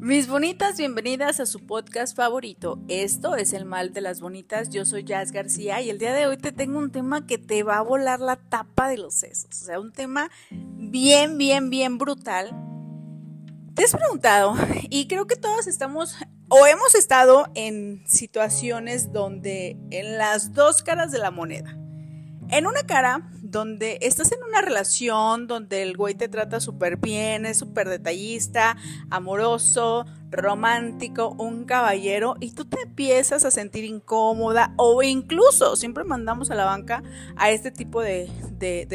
Mis bonitas, bienvenidas a su podcast favorito. Esto es El Mal de las Bonitas. Yo soy Jazz García y el día de hoy te tengo un tema que te va a volar la tapa de los sesos. O sea, un tema bien, bien, bien brutal. Te has preguntado, y creo que todos estamos o hemos estado en situaciones donde en las dos caras de la moneda. En una cara donde estás en una relación donde el güey te trata súper bien, es súper detallista, amoroso, romántico, un caballero, y tú te empiezas a sentir incómoda o incluso siempre mandamos a la banca a este tipo de,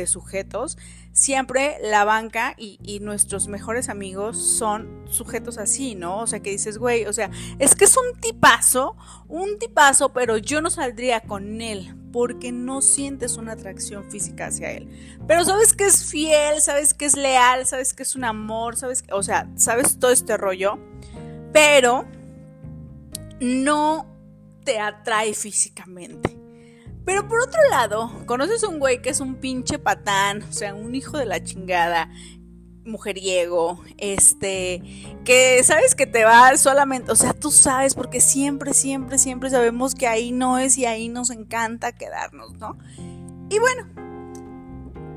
sujetos. Siempre la banca y, y, nuestros mejores amigos son sujetos así, ¿no? O sea, que dices, güey, o sea, es que es un tipazo, un tipazo, pero yo no saldría con él porque no sientes una atracción física hacia él. Pero sabes que es fiel, sabes que es leal, sabes que es un amor, sabes, o sea, sabes todo este rollo, pero no te atrae físicamente. Pero por otro lado, conoces a un güey que es un pinche patán, o sea, un hijo de la chingada, mujeriego, este, que sabes que te va solamente, o sea, tú sabes, porque siempre, siempre, siempre sabemos que ahí no es y ahí nos encanta quedarnos, ¿no? Y bueno,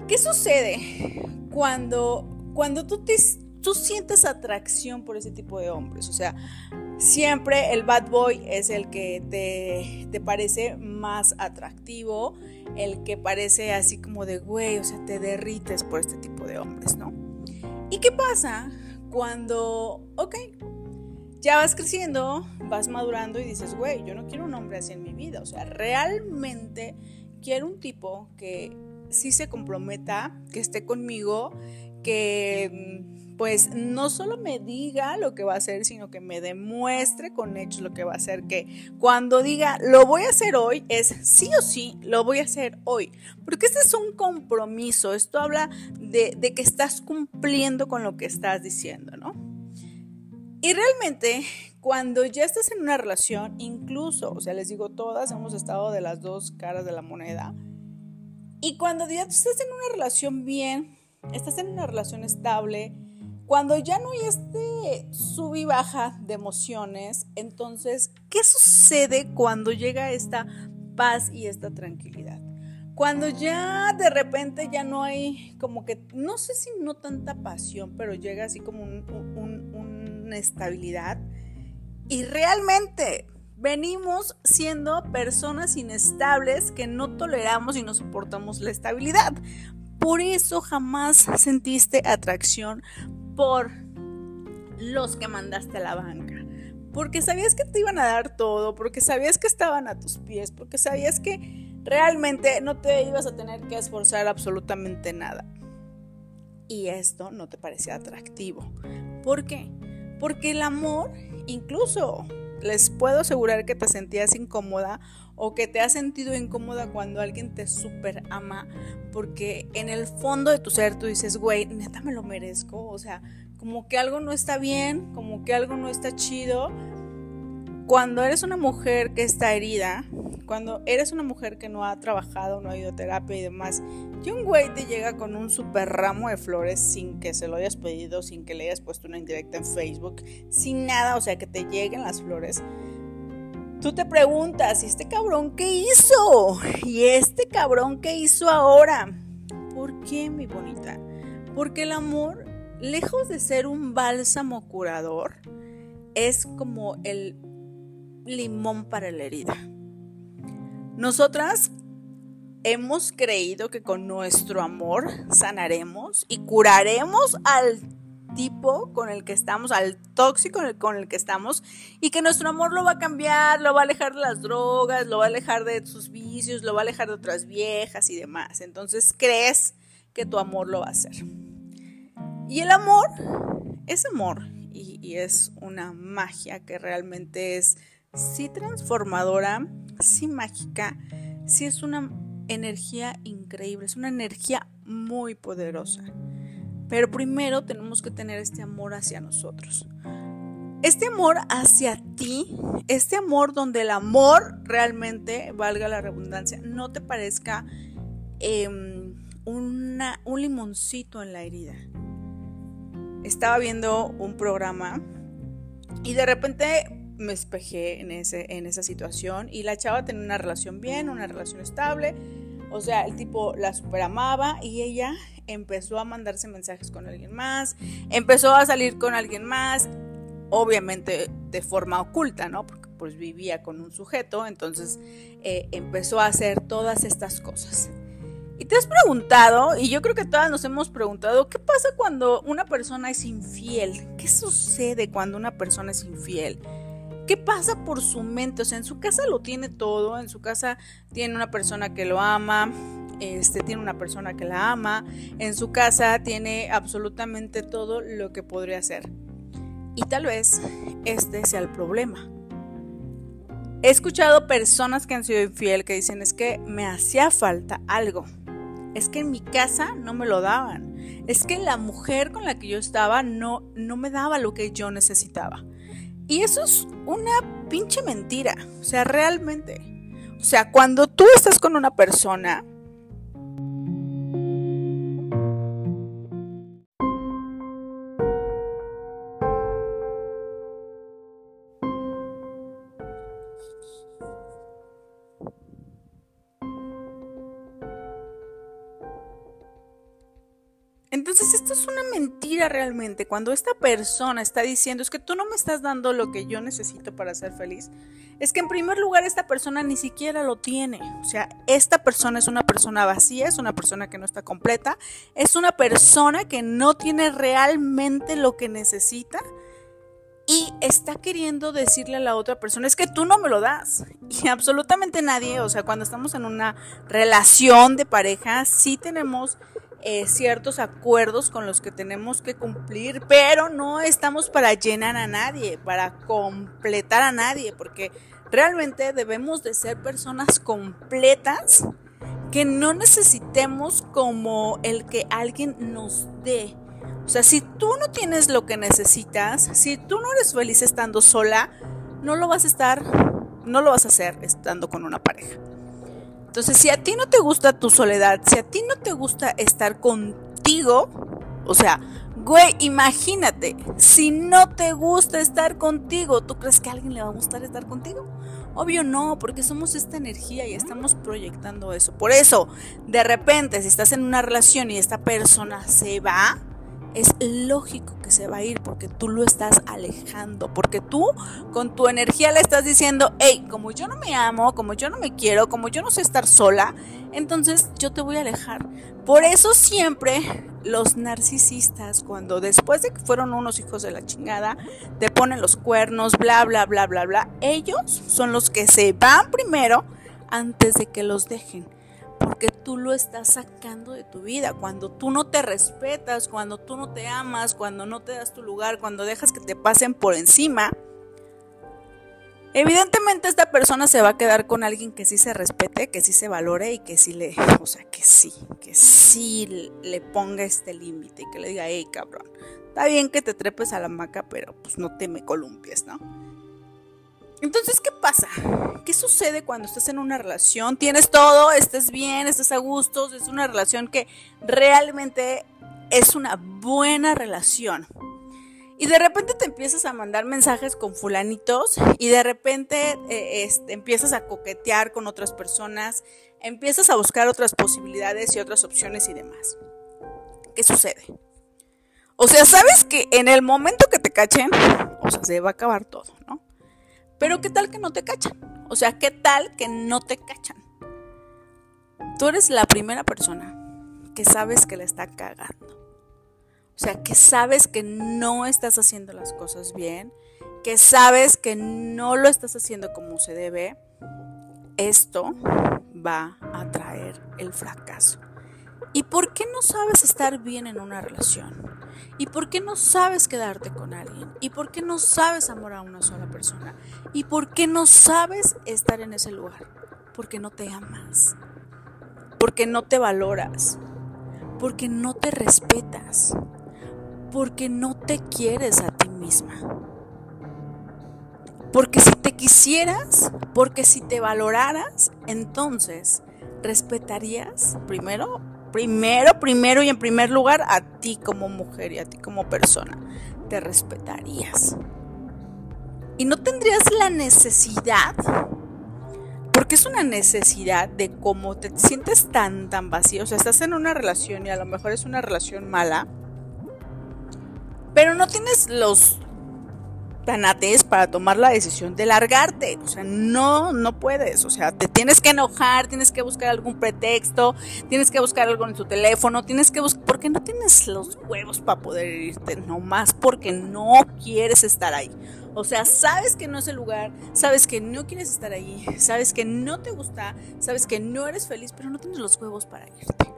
¿qué sucede cuando, cuando tú, te, tú sientes atracción por ese tipo de hombres? O sea, siempre el bad boy es el que te, te parece más atractivo, el que parece así como de, güey, o sea, te derrites por este tipo de hombres, ¿no? ¿Y qué pasa cuando, ok, ya vas creciendo, vas madurando y dices, güey, yo no quiero un hombre así en mi vida? O sea, realmente quiero un tipo que sí se comprometa, que esté conmigo, que mm, pues no solo me diga lo que va a hacer, sino que me demuestre con hechos lo que va a hacer, que cuando diga lo voy a hacer hoy, es sí o sí, lo voy a hacer hoy, porque este es un compromiso, esto habla de, que estás cumpliendo con lo que estás diciendo, ¿no? Y realmente, cuando ya estás en una relación, incluso, o sea, les digo, todas hemos estado de las dos caras de la moneda, y cuando ya estás en una relación bien, estás en una relación estable, cuando ya no hay este sub y baja de emociones, entonces, ¿qué sucede cuando llega esta paz y esta tranquilidad? Cuando ya de repente ya no hay como que, no sé si no tanta pasión, pero llega así como una estabilidad. Y realmente venimos siendo personas inestables que no toleramos y no soportamos la estabilidad. Por eso jamás sentiste atracción por los que mandaste a la banca. Porque sabías que te iban a dar todo, porque sabías que estaban a tus pies, porque sabías que realmente no te ibas a tener que esforzar absolutamente nada. Y esto no te parecía atractivo. ¿Por qué? Porque el amor, incluso les puedo asegurar que te sentías incómoda o que te has sentido incómoda cuando alguien te super ama, porque en el fondo de tu ser tú dices, güey, neta me lo merezco, o sea, como que algo no está bien, como que algo no está chido. Cuando eres una mujer que está herida, cuando eres una mujer que no ha trabajado, no ha ido a terapia y demás, y un güey te llega con un super ramo de flores sin que se lo hayas pedido, sin que le hayas puesto una indirecta en Facebook, sin nada, o sea, que te lleguen las flores, Tú te preguntas, ¿y este cabrón qué hizo? ¿Y este cabrón qué hizo ahora? ¿Por qué, mi bonita? Porque el amor, lejos de ser un bálsamo curador, es como el limón para la herida. Nosotras hemos creído que con nuestro amor sanaremos y curaremos al tipo con el que estamos, al tóxico con el que estamos, y que nuestro amor lo va a cambiar, lo va a alejar de las drogas, lo va a alejar de sus vicios, lo va a alejar de otras viejas y demás. Entonces crees que tu amor lo va a hacer. Y el amor es amor y, y es una magia que realmente es sí transformadora, sí mágica, sí es una energía increíble, es una energía muy poderosa. Pero primero tenemos que tener este amor hacia nosotros. Este amor hacia ti, este amor donde el amor realmente, valga la redundancia, no te parezca em, una, un limoncito en la herida. Estaba viendo un programa Y de repente me espejé en, ese, en esa situación y la chava tenía una relación bien, una relación estable. O sea, el tipo la super amaba y ella empezó a mandarse mensajes con alguien más, empezó a salir con alguien más, obviamente de forma oculta, ¿no? Porque pues vivía con un sujeto, entonces eh, empezó a hacer todas estas cosas. Y te has preguntado, y yo creo que todas nos hemos preguntado, ¿qué pasa cuando una persona es infiel? ¿Qué sucede cuando una persona es infiel? ¿Qué pasa por su mente? O sea, en su casa lo tiene todo, en su casa tiene una persona que lo ama, este, tiene una persona que la ama, en su casa tiene absolutamente todo lo que podría hacer. Y tal vez este sea el problema. He escuchado personas que han sido infiel que dicen es que me hacía falta algo es que en mi casa no me lo daban. Es que la mujer con la que yo estaba no, no me daba lo que yo necesitaba. Y eso es una pinche mentira. O sea, realmente. O sea, cuando tú estás con una persona, realmente. Cuando esta persona está diciendo es que tú no me estás dando lo que yo necesito para ser feliz, es que en primer lugar esta persona ni siquiera lo tiene. O sea, esta persona es una persona vacía, es una persona que no está completa, es una persona que no tiene realmente lo que necesita y está queriendo decirle a la otra persona, es que tú no me lo das. Y absolutamente nadie, o sea, cuando estamos en una relación de pareja, sí tenemos eh, ciertos acuerdos con los que tenemos que cumplir, pero no estamos para llenar a nadie, para completar a nadie, porque realmente debemos de ser personas completas que no necesitemos como el que alguien nos dé. O sea, si tú no tienes lo que necesitas, si tú no eres feliz estando sola, no lo vas a estar, no lo vas a hacer estando con una pareja. Entonces, si a ti no te gusta tu soledad, si a ti no te gusta estar contigo, o sea, güey, imagínate, si no te gusta estar contigo, ¿tú crees que a alguien le va a gustar estar contigo? Obvio no, porque somos esta energía y estamos proyectando eso. Por eso, de repente, si estás en una relación y esta persona se va, es lógico que se va a ir porque tú lo estás alejando, porque tú con tu energía le estás diciendo, hey, como yo no me amo, como yo no me quiero, como yo no sé estar sola, entonces yo te voy a alejar. Por eso siempre los narcisistas, cuando después de que fueron unos hijos de la chingada, te ponen los cuernos, bla, bla, bla, bla, bla, ellos son los que se van primero antes de que los dejen porque tú lo estás sacando de tu vida. Cuando tú no te respetas, cuando tú no te amas, cuando no te das tu lugar, cuando dejas que te pasen por encima, evidentemente esta persona se va a quedar con alguien que sí se respete, que sí se valore y que sí le, o sea, que sí, que sí le ponga este límite y que le diga, hey cabrón, está bien que te trepes a la maca, pero pues no te me columpies, ¿no? Entonces, ¿qué pasa? ¿Qué sucede cuando estás en una relación? Tienes todo, estás bien, estás a gusto, es una relación que realmente es una buena relación. Y de repente te empiezas a mandar mensajes con fulanitos y de repente eh, este, empiezas a coquetear con otras personas, empiezas a buscar otras posibilidades y otras opciones y demás. ¿Qué sucede? O sea, sabes que en el momento que te cachen, o sea, se va a acabar todo, ¿no? Pero ¿qué tal que no te cachan? O sea, ¿qué tal que no te cachan? Tú eres la primera persona que sabes que le está cagando. O sea, que sabes que no estás haciendo las cosas bien, que sabes que no lo estás haciendo como se debe. Esto va a traer el fracaso. ¿Y por qué no sabes estar bien en una relación? ¿Y por qué no sabes quedarte con alguien? ¿Y por qué no sabes amar a una sola persona? ¿Y por qué no sabes estar en ese lugar? Porque no te amas. Porque no te valoras. Porque no te respetas. Porque no te quieres a ti misma. Porque si te quisieras, porque si te valoraras, entonces respetarías primero primero, primero y en primer lugar a ti como mujer y a ti como persona. Te respetarías. Y no tendrías la necesidad, porque es una necesidad de cómo te sientes tan, tan vacío. O sea, estás en una relación y a lo mejor es una relación mala, pero no tienes los tanates para tomar la decisión de largarte. O sea, no, no puedes. O sea, te tienes que enojar, tienes que buscar algún pretexto, tienes que buscar algo en tu teléfono, tienes que buscar, porque no tienes los huevos para poder irte, nomás porque no quieres estar ahí. O sea, sabes que no es el lugar, sabes que no quieres estar ahí, sabes que no te gusta, sabes que no eres feliz, pero no tienes los huevos para irte.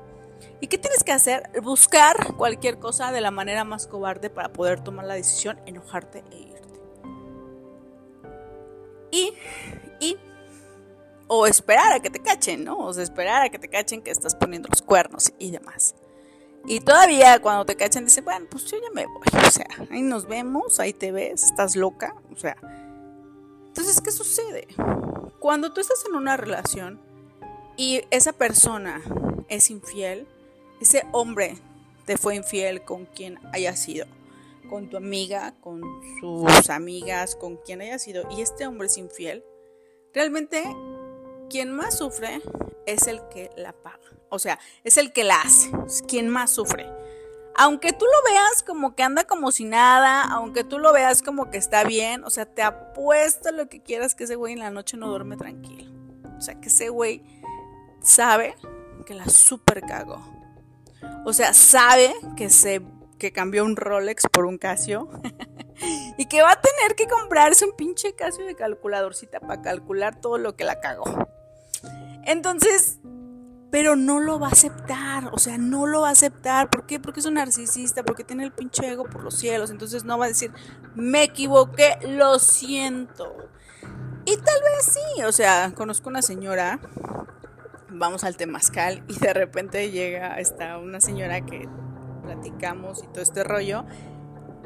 ¿Y qué tienes que hacer? Buscar cualquier cosa de la manera más cobarde para poder tomar la decisión, enojarte e irte. Y, y, o esperar a que te cachen, ¿no? O esperar a que te cachen que estás poniendo los cuernos y demás. Y todavía cuando te cachan dice, bueno, pues yo ya me voy. O sea, ahí nos vemos, ahí te ves, estás loca. O sea, entonces, ¿qué sucede? Cuando tú estás en una relación y esa persona es infiel, ese hombre te fue infiel con quien haya sido, con tu amiga, con sus amigas, con quien haya sido, y este hombre es infiel, realmente quien más sufre es el que la paga. O sea, es el que la hace, es quien más sufre. Aunque tú lo veas como que anda como si nada, aunque tú lo veas como que está bien, o sea, te apuesto lo que quieras que ese güey en la noche no duerme tranquilo. O sea, que ese güey sabe que la super cagó. O sea, sabe que se que cambió un Rolex por un Casio y que va a tener que comprarse un pinche Casio de calculadorcita para calcular todo lo que la cagó. Entonces, pero no lo va a aceptar, o sea, no lo va a aceptar. ¿Por qué? Porque es un narcisista, porque tiene el pinche ego por los cielos, entonces no va a decir, me equivoqué, lo siento. Y tal vez sí, o sea, conozco una señora, vamos al temazcal y de repente llega esta una señora que platicamos y todo este rollo.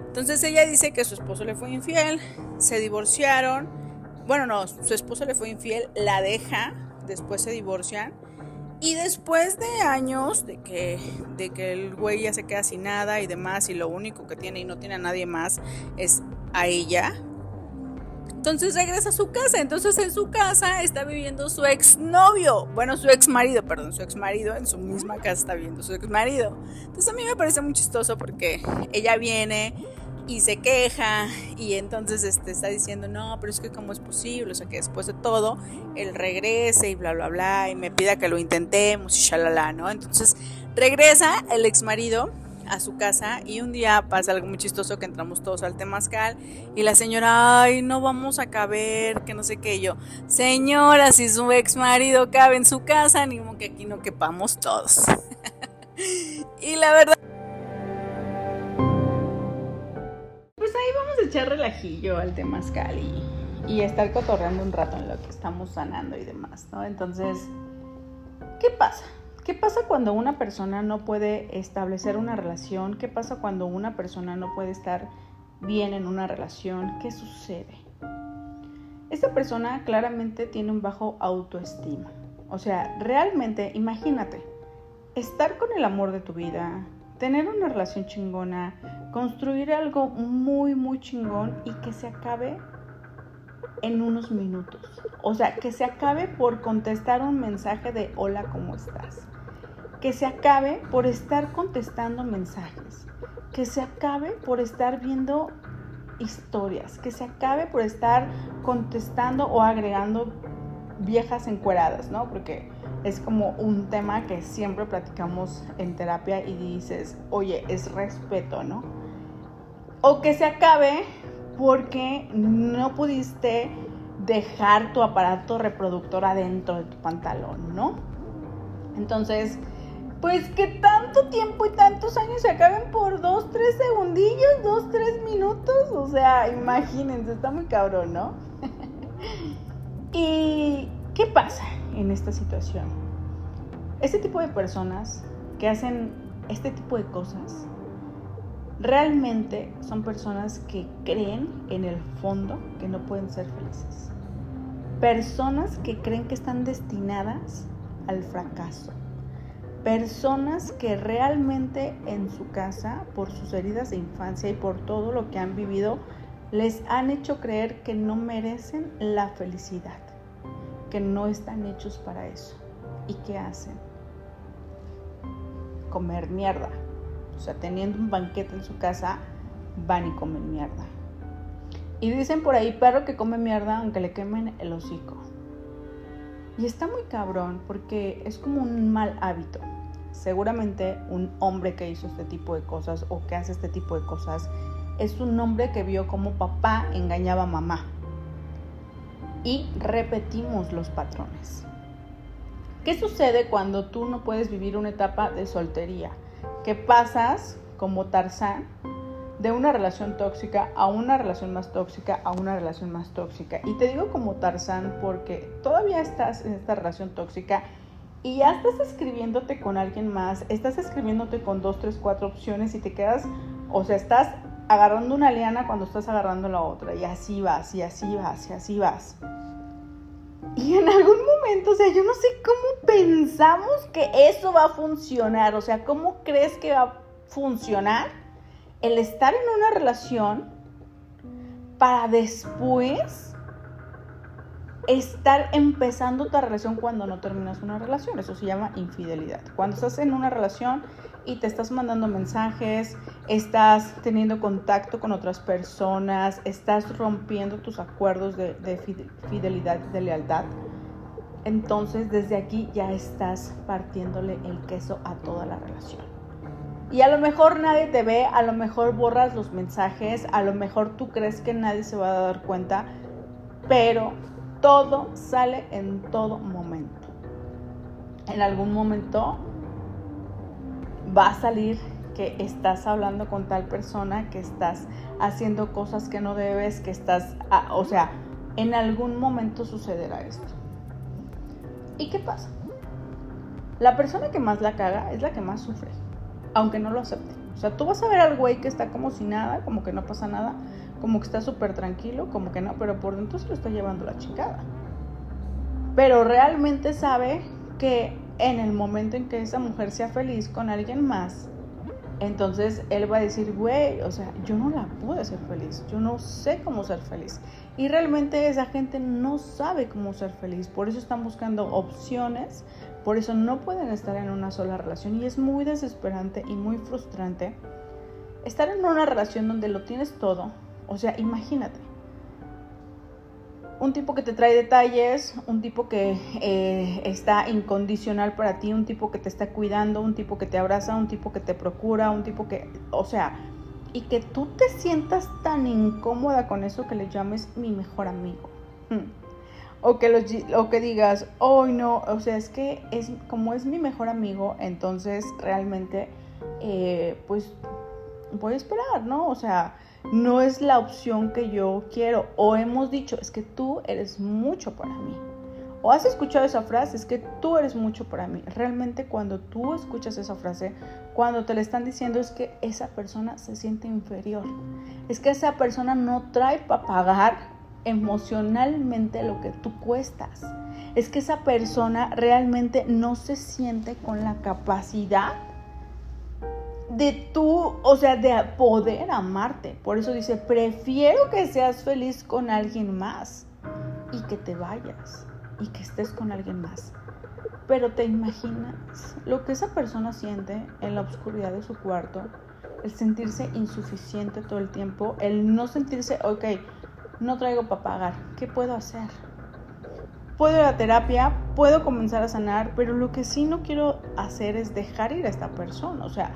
Entonces ella dice que su esposo le fue infiel, se divorciaron. Bueno, no, su esposo le fue infiel, la deja, después se divorcian y después de años de que, de que el güey ya se queda sin nada y demás, y lo único que tiene y no tiene a nadie más es a ella, entonces regresa a su casa. Entonces en su casa está viviendo su ex novio. Bueno, su ex marido, perdón, su ex marido. En su misma casa está viviendo su ex marido. Entonces a mí me parece muy chistoso porque ella viene y se queja y entonces este, está diciendo, no, pero es que cómo es posible, o sea, que después de todo, él regrese y bla, bla, bla, y me pida que lo intentemos y shalala, ¿no? Entonces regresa el ex marido a su casa y un día pasa algo muy chistoso que entramos todos al temazcal y la señora, ay, no vamos a caber, que no sé qué, yo, señora, si su ex marido cabe en su casa, ni como que aquí no quepamos todos. y la verdad... echar relajillo al temazcal y, y estar cotorreando un rato en lo que estamos sanando y demás, ¿no? Entonces, ¿qué pasa? ¿Qué pasa cuando una persona no puede establecer una relación? ¿Qué pasa cuando una persona no puede estar bien en una relación? ¿Qué sucede? Esta persona claramente tiene un bajo autoestima. O sea, realmente, imagínate, estar con el amor de tu vida, tener una relación chingona, construir algo muy, muy chingón y que se acabe en unos minutos. O sea, que se acabe por contestar un mensaje de hola, ¿cómo estás? Que se acabe por estar contestando mensajes. Que se acabe por estar viendo historias. Que se acabe por estar contestando o agregando viejas encueradas, ¿no? Porque es como un tema que siempre platicamos en terapia y dices, oye, es respeto, ¿no? O que se acabe porque no pudiste dejar tu aparato reproductor adentro de tu pantalón, ¿no? Entonces, pues que tanto tiempo y tantos años se acaben por dos, tres segundillos, dos, tres minutos, o sea, imagínense, está muy cabrón, ¿no? y ¿qué pasa? en esta situación. Este tipo de personas que hacen este tipo de cosas realmente son personas que creen en el fondo que no pueden ser felices. Personas que creen que están destinadas al fracaso. Personas que realmente en su casa, por sus heridas de infancia y por todo lo que han vivido, les han hecho creer que no merecen la felicidad, que no están hechos para eso. ¿Y qué hacen? Comer mierda. O sea, teniendo un banquete en su casa, van y comen mierda. Y dicen por ahí, perro que come mierda aunque le quemen el hocico. Y está muy cabrón porque es como un mal hábito. Seguramente un hombre que hizo este tipo de cosas o que hace este tipo de cosas es un hombre que vio como papá engañaba a mamá. Y repetimos los patrones. ¿Qué sucede cuando tú no puedes vivir una etapa de soltería? Que pasas como Tarzán de una relación tóxica a una relación más tóxica a una relación más tóxica. Y te digo como Tarzán porque todavía estás en esta relación tóxica y ya estás escribiéndote con alguien más, estás escribiéndote con dos, tres, cuatro opciones y te quedas, o sea, estás agarrando una liana cuando estás agarrando la otra y así vas, y así vas, y así vas. Y en algún momento, o sea, yo no sé cómo pensamos que eso va a funcionar, o sea, ¿cómo crees que va a funcionar el estar en una relación para después estar empezando tu relación cuando no terminas una relación. Eso se llama infidelidad. Cuando estás en una relación y te estás mandando mensajes, estás teniendo contacto con otras personas, estás rompiendo tus acuerdos de, fidelidad, de lealtad, entonces desde aquí ya estás partiéndole el queso a toda la relación. Y a lo mejor nadie te ve, a lo mejor borras los mensajes, a lo mejor tú crees que nadie se va a dar cuenta, pero todo sale en todo momento. En algún momento va a salir que estás hablando con tal persona, que estás haciendo cosas que no debes, que estás, ah, o sea, en algún momento sucederá esto. ¿Y qué pasa? La persona que más la caga es la que más sufre, aunque no lo acepte. O sea, tú vas a ver al güey que está como si nada, como que no pasa nada, como que está súper tranquilo, como que no, pero por dentro se lo está llevando la chingada. Pero realmente sabe que en el momento en que esa mujer sea feliz con alguien más, entonces él va a decir, güey, o sea, yo no la pude ser feliz, yo no sé cómo ser feliz. Y realmente esa gente no sabe cómo ser feliz, por eso están buscando opciones, por eso no pueden estar en una sola relación y es muy desesperante y muy frustrante estar en una relación donde lo tienes todo, o sea, imagínate. Un tipo que te trae detalles, un tipo que eh, está incondicional para ti, un tipo que te está cuidando, un tipo que te abraza, un tipo que te procura, un tipo que, o sea, y que tú te sientas tan incómoda con eso que le llames mi mejor amigo. Hmm. O que, lo, que digas, hoy no, o sea, es que es como es mi mejor amigo, entonces realmente, eh, pues voy a esperar, ¿no? O sea, no es la opción que yo quiero. O hemos dicho, es que tú eres mucho para mí. O has escuchado esa frase, es que tú eres mucho para mí. Realmente cuando tú escuchas esa frase, cuando te le están diciendo es que esa persona se siente inferior. Es que esa persona no trae para pagar emocionalmente lo que tú cuestas. Es que esa persona realmente no se siente con la capacidad de tú, o sea, de poder amarte. Por eso dice, prefiero que seas feliz con alguien más y que te vayas y que estés con alguien más. Pero te imaginas lo que esa persona siente en la oscuridad de su cuarto, el sentirse insuficiente todo el tiempo, el no sentirse, ok, no traigo para pagar, ¿qué puedo hacer? Puedo ir a terapia, puedo comenzar a sanar, pero lo que sí no quiero hacer es dejar ir a esta persona. O sea,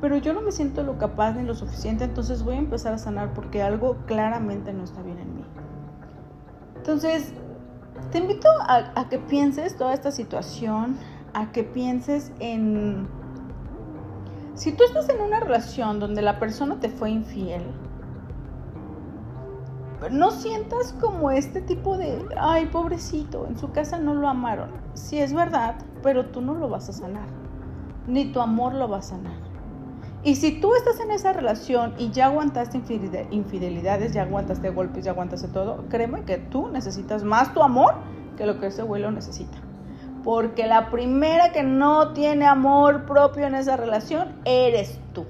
pero yo no me siento lo capaz ni lo suficiente, entonces voy a empezar a sanar porque algo claramente no está bien en mí. Entonces, te invito a, que pienses toda esta situación, a que pienses en... Si tú estás en una relación donde la persona te fue infiel, no sientas como este tipo de, ay, pobrecito, en su casa no lo amaron. Sí es verdad, pero tú no lo vas a sanar, ni tu amor lo va a sanar. Y si tú estás en esa relación y ya aguantaste infidelidades, ya aguantaste golpes, ya aguantaste todo, créeme que tú necesitas más tu amor que lo que ese abuelo necesita. Porque la primera que no tiene amor propio en esa relación eres tú.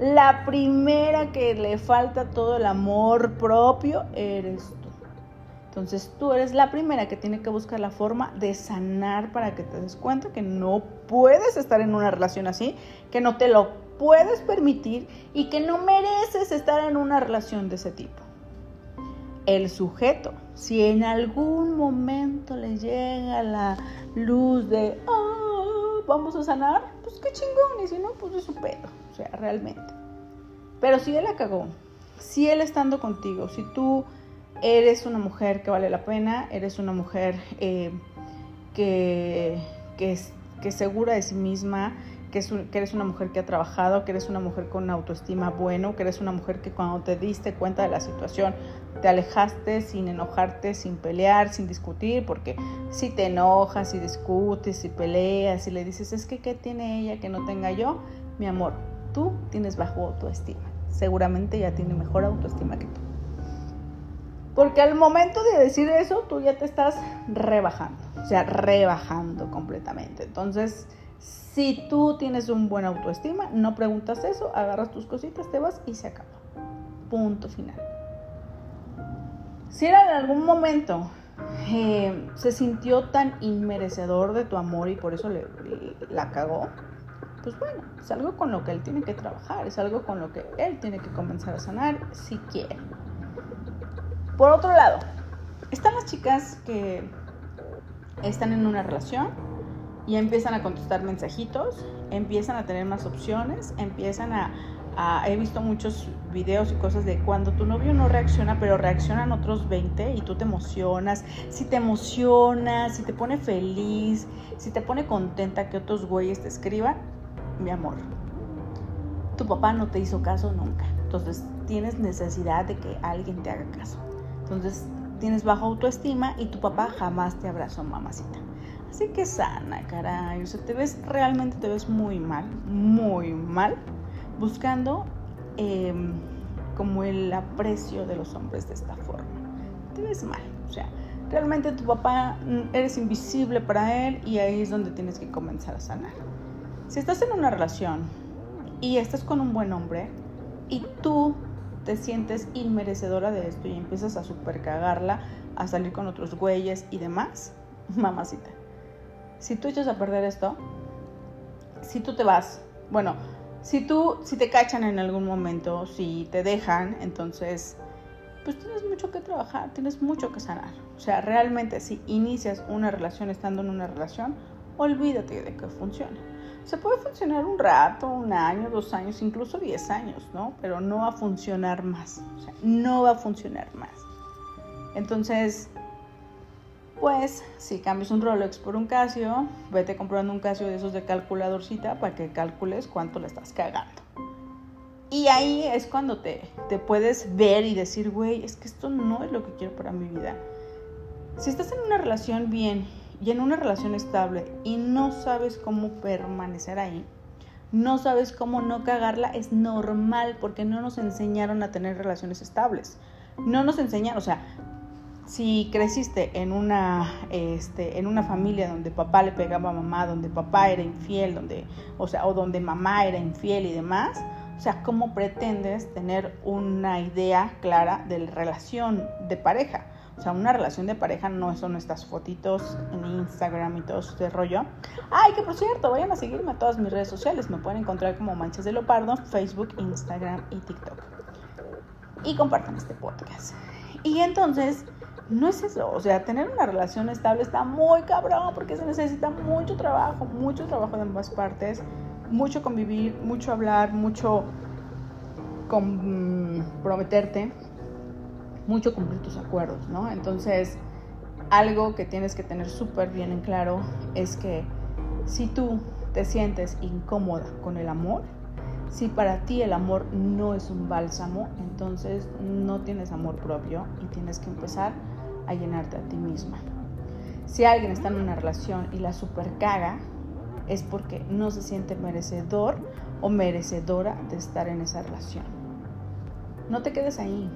la primera que le falta todo el amor propio eres. Entonces tú eres la primera que tiene que buscar la forma de sanar para que te des cuenta que no puedes estar en una relación así, que no te lo puedes permitir y que no mereces estar en una relación de ese tipo. El sujeto, si en algún momento le llega la luz de, oh, vamos a sanar, pues qué chingón, y si no, pues es su pedo, o sea, realmente. Pero si él la cagó, si él estando contigo, si tú eres una mujer que vale la pena, eres una mujer eh, que, que, es, segura de sí misma, que, eres una mujer que ha trabajado, que eres una mujer con autoestima bueno, que eres una mujer que cuando te diste cuenta de la situación te alejaste sin enojarte, sin pelear, sin discutir, porque si te enojas, si discutes, si peleas, si le dices, es que ¿qué tiene ella que no tenga yo? Mi amor, tú tienes bajo autoestima. Seguramente ya tiene mejor autoestima que tú. Porque al momento de decir eso, tú ya te estás rebajando, o sea, rebajando completamente. Entonces, si tú tienes un buen autoestima, no preguntas eso, agarras tus cositas, te vas y se acaba. Punto final. Si era en algún momento eh, se sintió tan inmerecedor de tu amor y por eso le, la cagó, pues bueno, es algo con lo que él tiene que trabajar, es algo con lo que él tiene que comenzar a sanar si quiere. Por otro lado, están las chicas que están en una relación y empiezan a contestar mensajitos, empiezan a tener más opciones, empiezan a, he visto muchos videos y cosas de cuando tu novio no reacciona, pero reaccionan otros 20 y tú te emocionas. Si te emocionas, si te pone feliz, si te pone contenta que otros güeyes te escriban, mi amor, tu papá no te hizo caso nunca. Entonces tienes necesidad de que alguien te haga caso. Entonces tienes baja autoestima y tu papá jamás te abrazó, mamacita. Así que sana, caray. O sea, te ves, realmente te ves muy mal, muy mal, buscando em, como el aprecio de los hombres de esta forma. Te ves mal, o sea, realmente tu papá mm, eres invisible para él y ahí es donde tienes que comenzar a sanar. Si estás en una relación y estás con un buen hombre y tú te sientes inmerecedora de esto y empiezas a super cagarla, a salir con otros güeyes y demás, mamacita si tú echas a perder esto, si tú te vas, bueno, si tú, si te cachan en algún momento, si te dejan, entonces, pues tienes mucho que trabajar, tienes mucho que sanar. O sea, realmente si inicias una relación estando en una relación, olvídate de que funcione. Se puede funcionar un rato, un año, dos años, incluso diez años, ¿no? Pero no va a funcionar más. O sea, no va a funcionar más. Entonces, pues si cambias un Rolex por un Casio, vete comprando un Casio de esos de calculadorcita para que calcules cuánto le estás cagando. Y ahí es cuando te, te puedes ver y decir, güey, es que esto no es lo que quiero para mi vida. Si estás en una relación bien y en una relación estable y no sabes cómo permanecer ahí, no sabes cómo no cagarla, es normal porque no nos enseñaron a tener relaciones estables. No nos enseñan, o sea, si creciste en una, este, en una familia donde papá le pegaba a mamá, donde papá era infiel, donde, o sea, o donde mamá era infiel y demás, o sea, ¿cómo pretendes tener una idea clara de la relación de pareja? O sea, una relación de pareja no son estas fotitos en Instagram y todo este rollo. Ay, que por cierto, vayan a seguirme a todas mis redes sociales. Me pueden encontrar como Manchas de Leopardo, Facebook, Instagram y TikTok. Y compartan este podcast. Y entonces, no es eso. O sea, tener una relación estable está muy cabrón porque se necesita mucho trabajo, mucho trabajo de ambas partes, mucho convivir, mucho hablar, mucho comprometerte, mucho cumplir tus acuerdos, ¿no? Entonces, algo que tienes que tener súper bien en claro es que si tú te sientes incómoda con el amor, si para ti el amor no es un bálsamo, entonces no tienes amor propio y tienes que empezar a llenarte a ti misma. Si alguien está en una relación y la super caga, es porque no se siente merecedor o merecedora de estar en esa relación. No te quedes ahí.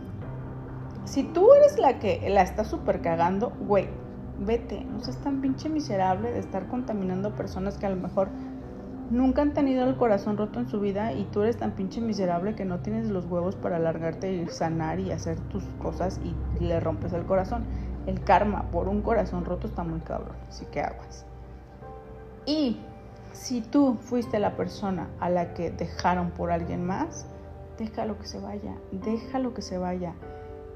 Si tú eres la que la está super cagando, güey, vete. No seas tan pinche miserable de estar contaminando personas que a lo mejor nunca han tenido el corazón roto en su vida y tú eres tan pinche miserable que no tienes los huevos para alargarte y sanar y hacer tus cosas y le rompes el corazón. El karma por un corazón roto está muy cabrón, así que aguas. Y si tú fuiste la persona a la que dejaron por alguien más, déjalo que se vaya, déjalo que se vaya.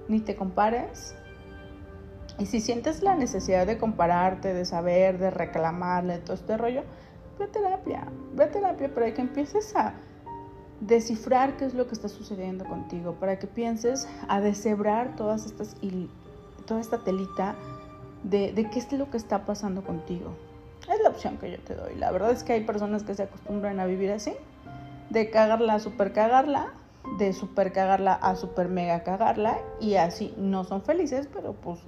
Ni te compares. Y si sientes la necesidad de compararte, de saber, de reclamarle, todo este rollo, ve a terapia, ve a terapia para que empieces a descifrar qué es lo que está sucediendo contigo, para que pienses a deshebrar todas estas toda esta telita de, de qué es lo que está pasando contigo. Es la opción que yo te doy. La verdad es que hay personas que se acostumbran a vivir así, de cagarla super cagarla, de super cagarla a super mega cagarla y así no son felices, pero pues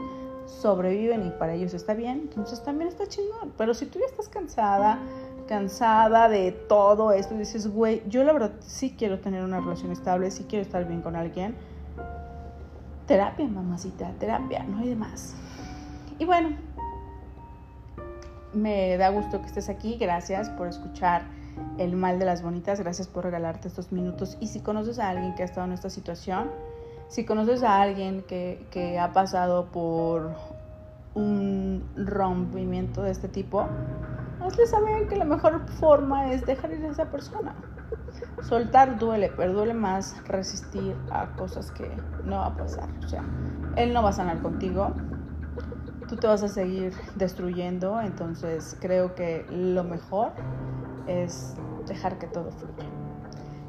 sobreviven y para ellos está bien, entonces también está chingón. Pero si tú ya estás cansada, cansada de todo esto y dices, güey, yo la verdad sí quiero tener una relación estable, sí quiero estar bien con alguien, terapia, mamacita, terapia, no hay de más. Y bueno, me da gusto que estés aquí, gracias por escuchar el mal de las bonitas, gracias por regalarte estos minutos. Y si conoces a alguien que ha estado en esta situación, si conoces a alguien que, que ha pasado por un rompimiento de este tipo, hazle saber que la mejor forma es dejar ir a esa persona. Soltar duele, pero duele más resistir a cosas que no va a pasar. O sea, él no va a sanar contigo, tú te vas a seguir destruyendo, entonces creo que lo mejor es dejar que todo fluya.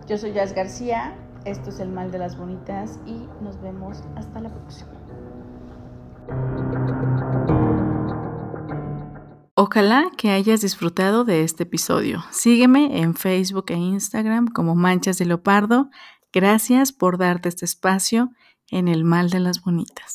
Yo soy Jazz García, esto es El Mal de las Bonitas y nos vemos hasta la próxima. Ojalá que hayas disfrutado de este episodio. Sígueme en Facebook e Instagram como Manchas de Leopardo. Gracias por darte este espacio en el mal de las bonitas.